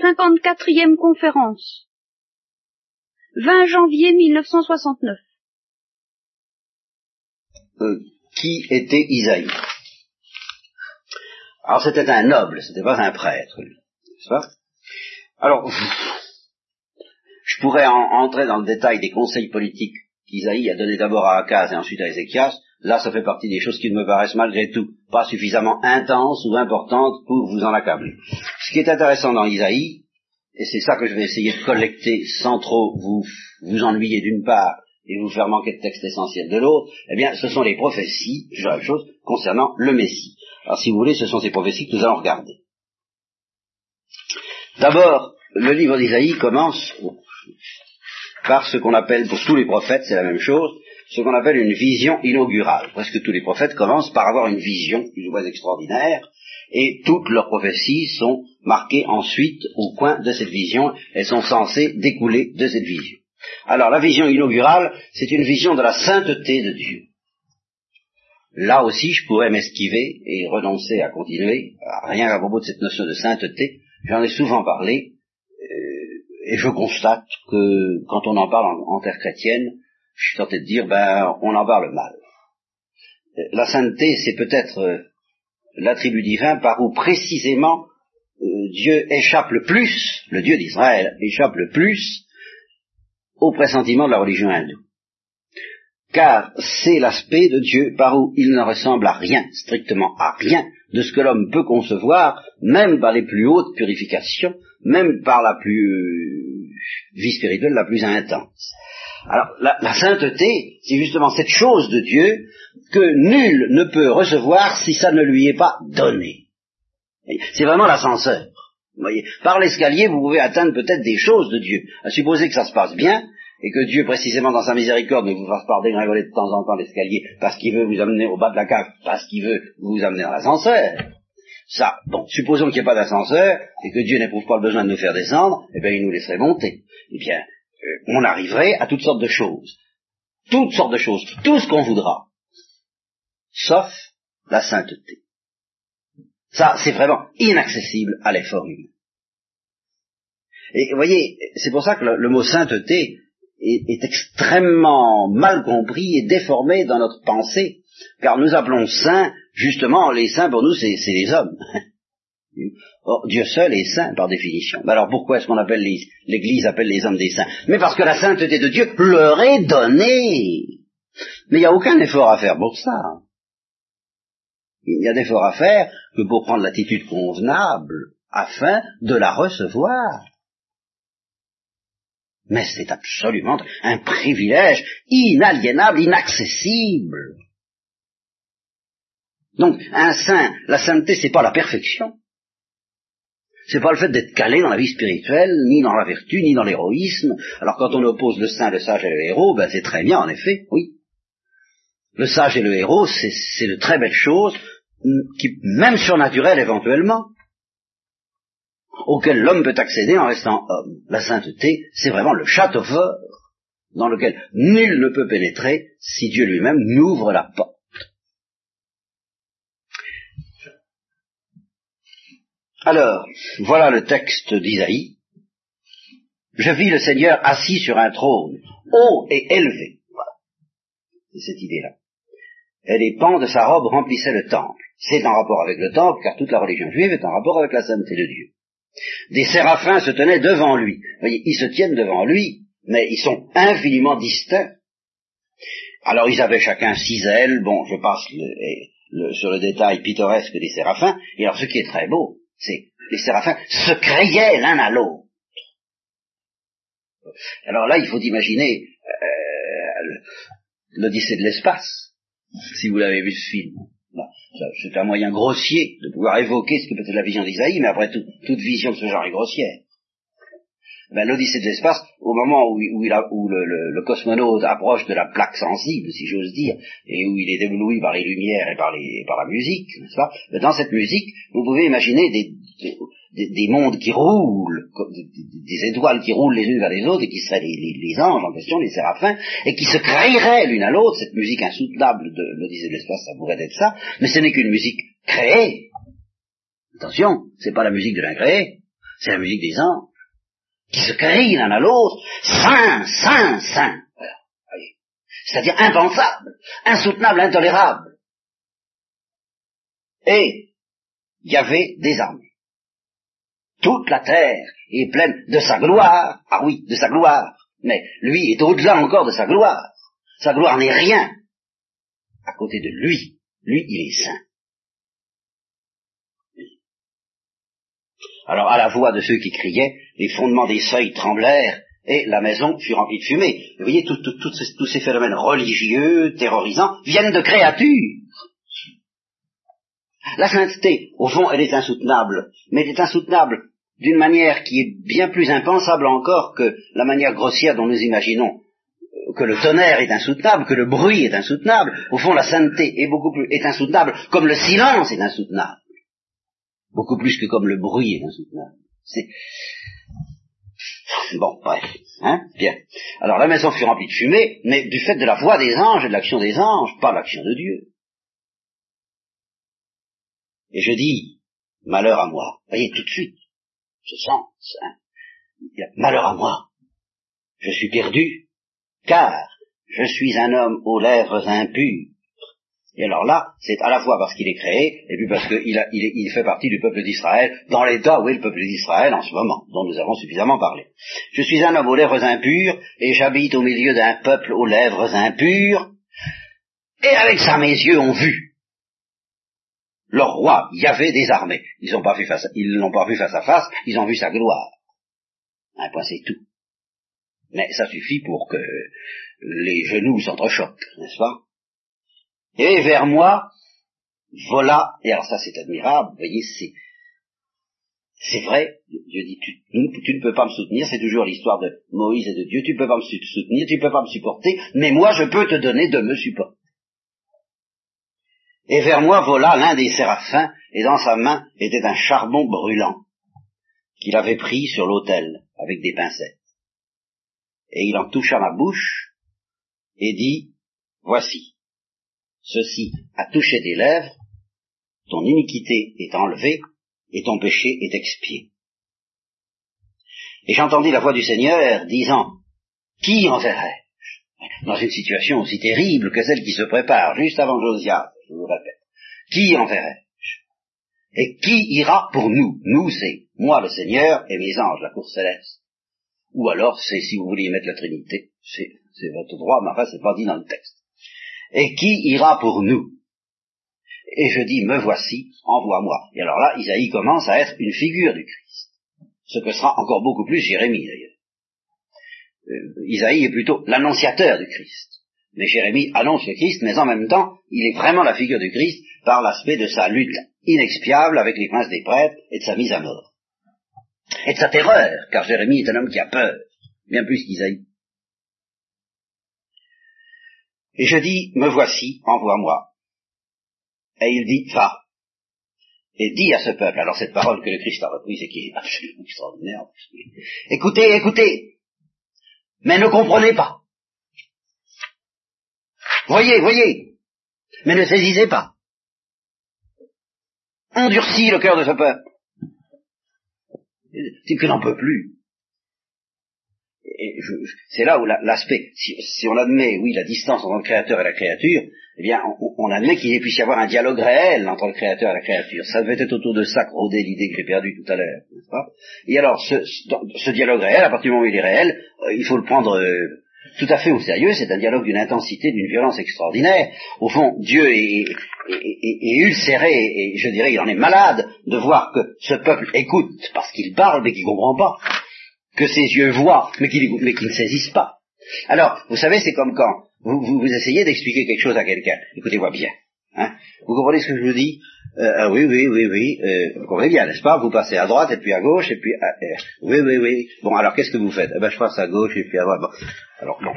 54e conférence. 20 janvier 1969. Euh, qui était Isaïe? Alors c'était un noble, c'était pas un prêtre, Alors, je pourrais entrer dans le détail des conseils politiques qu'Isaïe a donné d'abord à Akaz et ensuite à Ézéchias. Là, ça fait partie des choses qui me paraissent malgré tout pas suffisamment intenses ou importantes pour vous en accabler. Ce qui est intéressant dans Isaïe, et c'est ça que je vais essayer de collecter sans trop vous, vous ennuyer d'une part et vous faire manquer de texte essentiel de l'autre, eh bien, ce sont les prophéties, la chose, concernant le Messie. Alors, si vous voulez, ce sont ces prophéties que nous allons regarder. D'abord, le livre d'Isaïe commence par ce qu'on appelle, pour tous les prophètes, c'est la même chose, ce qu'on appelle une vision inaugurale. Presque tous les prophètes commencent par avoir une vision plus ou moins extraordinaire, et toutes leurs prophéties sont marquées ensuite au coin de cette vision, elles sont censées découler de cette vision. Alors la vision inaugurale, c'est une vision de la sainteté de Dieu. Là aussi, je pourrais m'esquiver et renoncer à continuer, rien qu'à propos de cette notion de sainteté, j'en ai souvent parlé, euh, et je constate que quand on en parle en terre chrétienne, je suis tenté de dire, ben, on en parle mal. Euh, la sainteté, c'est peut-être euh, l'attribut divin par où précisément euh, Dieu échappe le plus, le Dieu d'Israël échappe le plus au pressentiment de la religion hindoue. Car c'est l'aspect de Dieu par où il ne ressemble à rien, strictement à rien, de ce que l'homme peut concevoir, même par les plus hautes purifications, même par la plus vie spirituelle la plus intense. Alors, la, sainteté, c'est justement cette chose de Dieu que nul ne peut recevoir si ça ne lui est pas donné. C'est vraiment l'ascenseur. Par l'escalier, vous pouvez atteindre peut-être des choses de Dieu. À supposer que ça se passe bien, et que Dieu, précisément dans sa miséricorde, ne vous fasse pas dégringoler de temps en temps l'escalier parce qu'il veut vous amener au bas de la cave, parce qu'il veut vous amener dans l'ascenseur. Ça, bon, supposons qu'il n'y ait pas d'ascenseur, et que Dieu n'éprouve pas le besoin de nous faire descendre, eh bien, il nous laisserait monter. Eh bien, on arriverait à toutes sortes de choses. Toutes sortes de choses, tout ce qu'on voudra. Sauf la sainteté. Ça, c'est vraiment inaccessible à l'effort humain. Et vous voyez, c'est pour ça que le, mot sainteté est, est, extrêmement mal compris et déformé dans notre pensée, car nous appelons saints, justement, les saints pour nous, c'est les hommes. Or, Dieu seul est saint par définition. alors pourquoi est-ce qu'on appelle l'Église appelle les hommes des saints? Mais parce que la sainteté de Dieu leur est donnée. Mais il n'y a aucun effort à faire pour ça. Il n'y a d'effort à faire que pour prendre l'attitude convenable afin de la recevoir. Mais c'est absolument un privilège inaliénable, inaccessible. Donc, un saint, la sainteté, c'est pas la perfection. C'est pas le fait d'être calé dans la vie spirituelle, ni dans la vertu, ni dans l'héroïsme. Alors quand on oppose le saint, le sage et le héros, ben c'est très bien, en effet, oui. Le sage et le héros, c'est de très belles choses, qui, même surnaturelles éventuellement, auxquelles l'homme peut accéder en restant homme. La sainteté, c'est vraiment le château fort dans lequel nul ne peut pénétrer si Dieu lui-même n'ouvre la porte. Alors, voilà le texte d'Isaïe. Je vis le Seigneur assis sur un trône, haut et élevé. C'est cette idée-là. Et les pans de sa robe remplissaient le temple. C'est en rapport avec le temple, car toute la religion juive est en rapport avec la sainteté de Dieu. Des séraphins se tenaient devant lui. Vous voyez, ils se tiennent devant lui, mais ils sont infiniment distincts. Alors ils avaient chacun six ailes, bon, je passe sur le détail pittoresque des séraphins, et alors ce qui est très beau, les séraphins se criaient l'un à l'autre. Alors là, il faut imaginer euh, l'Odyssée de l'espace, si vous l'avez vu ce film. C'est un moyen grossier de pouvoir évoquer ce que peut être la vision d'Isaïe, mais après tout, toute vision de ce genre est grossière ben, l'Odyssée de l'espace, au moment où, le, cosmonaute approche de la plaque sensible, si j'ose dire, et où il est ébloui par les lumières et par, la musique, n'est-ce pas? Ben, Dans cette musique, vous pouvez imaginer des, des, des mondes qui roulent, des, étoiles qui roulent les unes vers les autres, et qui seraient les, les, les, anges en question, les séraphins, et qui se créeraient l'une à l'autre. Cette musique insoutenable de l'Odyssée de l'espace, ça pourrait être ça, mais ce n'est qu'une musique créée. Attention, c'est pas la musique de l'incréé, C'est la musique des anges, qui se crient l'un à l'autre, Saint, Saint, Saint. C'est-à-dire impensable, insoutenable, intolérable. Et il y avait des armées. Toute la terre est pleine de sa gloire. Ah oui, de sa gloire. Mais lui est au-delà encore de sa gloire. Sa gloire n'est rien à côté de lui. Lui, il est saint. Alors, à la voix de ceux qui criaient, les fondements des seuils tremblèrent et la maison fut remplie de fumée. Vous voyez, tous ces phénomènes religieux, terrorisants, viennent de créatures. La sainteté, au fond, elle est insoutenable, mais elle est insoutenable d'une manière qui est bien plus impensable encore que la manière grossière dont nous imaginons que le tonnerre est insoutenable, que le bruit est insoutenable. Au fond, la sainteté est beaucoup plus est insoutenable, comme le silence est insoutenable, beaucoup plus que comme le bruit est insoutenable. C'est bon, bref, hein, bien. Alors la maison fut remplie de fumée, mais du fait de la voix des anges et de l'action des anges, pas l'action de Dieu. Et je dis, malheur à moi. Voyez, tout de suite, je sens, hein, malheur à moi. Je suis perdu, car je suis un homme aux lèvres impures. Et alors là, c'est à la fois parce qu'il est créé, et puis parce qu'il il, il fait partie du peuple d'Israël, dans l'état où est le peuple d'Israël en ce moment, dont nous avons suffisamment parlé. Je suis un homme aux lèvres impures, et j'habite au milieu d'un peuple aux lèvres impures, et avec ça mes yeux ont vu leur roi, y avait des armées. Ils n'ont pas vu face, ils l'ont pas vu face à face, ils ont vu sa gloire. Un point, c'est tout. Mais ça suffit pour que les genoux s'entrechoquent, n'est-ce pas? Et vers moi, voilà, et alors ça c'est admirable, vous voyez, c'est, c'est vrai, Dieu dit, tu, tu, ne peux pas me soutenir, c'est toujours l'histoire de Moïse et de Dieu, tu ne peux pas me soutenir, tu ne peux pas me supporter, mais moi je peux te donner de me supporter. Et vers moi vola l'un des séraphins, et dans sa main était un charbon brûlant, qu'il avait pris sur l'autel avec des pincettes et il en toucha ma bouche, et dit, Voici, ceci a touché tes lèvres, ton iniquité est enlevée, et ton péché est expié. Et j'entendis la voix du Seigneur disant, Qui enverrai-je Dans une situation aussi terrible que celle qui se prépare juste avant Josias, je vous répète. Qui enverrai-je Et qui ira pour nous Nous, c'est moi le Seigneur et mes anges, la cour céleste? Ou alors, c'est si vous voulez y mettre la Trinité, c'est votre droit, mais enfin, c'est pas dit dans le texte. Et qui ira pour nous? Et je dis, me voici, envoie-moi. Et alors là, Isaïe commence à être une figure du Christ. Ce que sera encore beaucoup plus Jérémie, d'ailleurs. Euh, Isaïe est plutôt l'annonciateur du Christ. Mais Jérémie annonce le Christ, mais en même temps, il est vraiment la figure du Christ par l'aspect de sa lutte inexpiable avec les princes des prêtres et de sa mise à mort et de sa terreur, car Jérémie est un homme qui a peur, bien plus qu'Isaïe. Et je dis, me voici, envoie-moi. Et il dit, va. Et dis à ce peuple, alors cette parole que le Christ a reprise et qui est absolument extraordinaire, écoutez, écoutez, mais ne comprenez pas. Voyez, voyez, mais ne saisissez pas. Endurcis le cœur de ce peuple c'est n'en peut plus. C'est là où l'aspect, si, on admet, oui, la distance entre le créateur et la créature, eh bien, on, admet qu'il puisse y avoir un dialogue réel entre le créateur et la créature. Ça devait être autour de ça que rôdait l'idée que j'ai perdue tout à l'heure, n'est-ce pas? Et alors, ce, dialogue réel, à partir du moment où il est réel, euh, il faut le prendre euh, tout à fait au sérieux, c'est un dialogue d'une intensité, d'une violence extraordinaire. Au fond, Dieu est, ulcéré, et je dirais, il en est malade de voir que ce peuple écoute parce qu'il parle mais qu'il ne comprend pas, que ses yeux voient mais qu'il ne saisissent pas. Alors, vous savez, c'est comme quand vous, vous, essayez d'expliquer quelque chose à quelqu'un. Écoutez-moi bien. Hein. Vous comprenez ce que je vous dis? Euh, ah oui, oui, oui, oui, euh, vous comprenez bien, n'est-ce pas? Vous passez à droite et puis à gauche et puis à, euh, oui, oui, oui. Bon, alors qu'est-ce que vous faites? Eh ben, je passe à gauche et puis à droite. Bon. Alors, bon,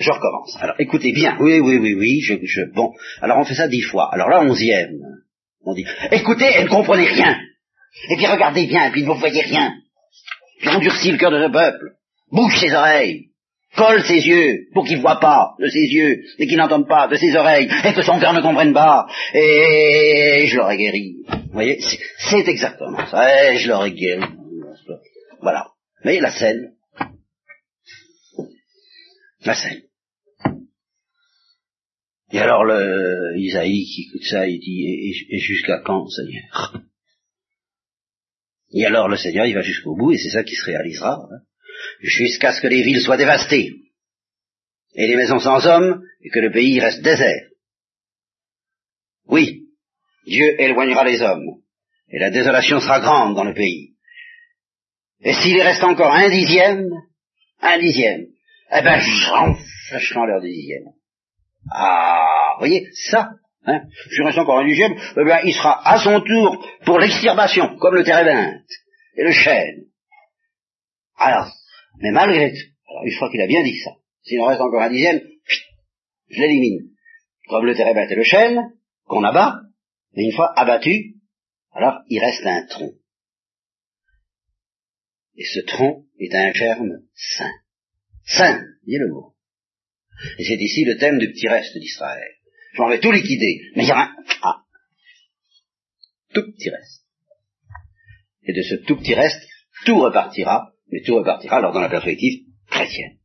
je recommence. Alors, écoutez bien. Oui, oui, oui, oui. Je, je, bon, alors on fait ça dix fois. Alors là, onzième, on dit écoutez, elle ne comprenez rien. Et puis regardez bien, et puis ne vous voyez rien. Puis endurcis le cœur de ce peuple. Bouge ses oreilles colle ses yeux pour qu'il ne voit pas de ses yeux et qu'il n'entende pas de ses oreilles et que son cœur ne comprenne pas et je l'aurais guéri. Vous voyez, c'est exactement ça. Et je l'aurais guéri. Voilà. Mais la scène. La scène. Et alors le Isaïe qui écoute ça, il dit, et, jusqu'à quand, Seigneur? Et alors le Seigneur, il va jusqu'au bout, et c'est ça qui se réalisera, hein. jusqu'à ce que les villes soient dévastées, et les maisons sans hommes, et que le pays reste désert. Oui, Dieu éloignera les hommes, et la désolation sera grande dans le pays. Et s'il reste encore un dixième, un dixième, eh ben, j'en leur dixième. Ah, vous voyez, ça, hein, je reste encore un dixième, eh bien, il sera à son tour pour l'extirpation, comme le térébinthe et le chêne. Alors, mais malgré tout, alors je crois qu'il a bien dit ça, s'il en reste encore un dixième, je l'élimine. Comme le térébinthe et le chêne, qu'on abat, mais une fois abattu, alors il reste un tronc. Et ce tronc est un germe sain. Sain, dit le mot. Et c'est ici le thème du petit reste d'Israël. Je m'en vais tout liquider, mais il y a un ah, tout petit reste. Et de ce tout petit reste, tout repartira, mais tout repartira alors dans la perspective chrétienne.